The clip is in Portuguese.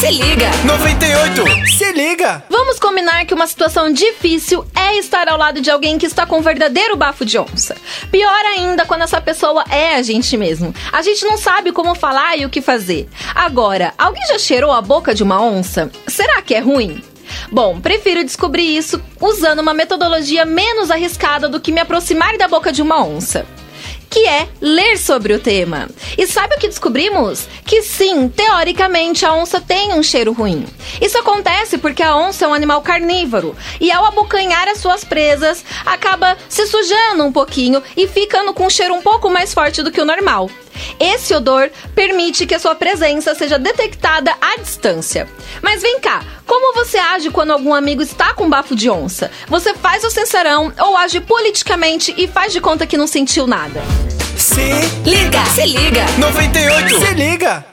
se liga. 98, se liga! Vamos combinar que uma situação difícil é estar ao lado de alguém que está com um verdadeiro bafo de onça. Pior ainda quando essa pessoa é a gente mesmo. A gente não sabe como falar e o que fazer. Agora, alguém já cheirou a boca de uma onça? Será que é ruim? Bom, prefiro descobrir isso usando uma metodologia menos arriscada do que me aproximar da boca de uma onça que é ler sobre o tema. E sabe o que descobrimos? Que sim, teoricamente a onça tem um cheiro ruim. Isso acontece porque a onça é um animal carnívoro e ao abocanhar as suas presas, acaba se sujando um pouquinho e ficando com um cheiro um pouco mais forte do que o normal. Esse odor permite que a sua presença seja detectada à distância. Mas vem cá, como você age quando algum amigo está com bafo de onça? Você faz o sincerão ou age politicamente e faz de conta que não sentiu nada? Se Liga, se liga. 98, se liga!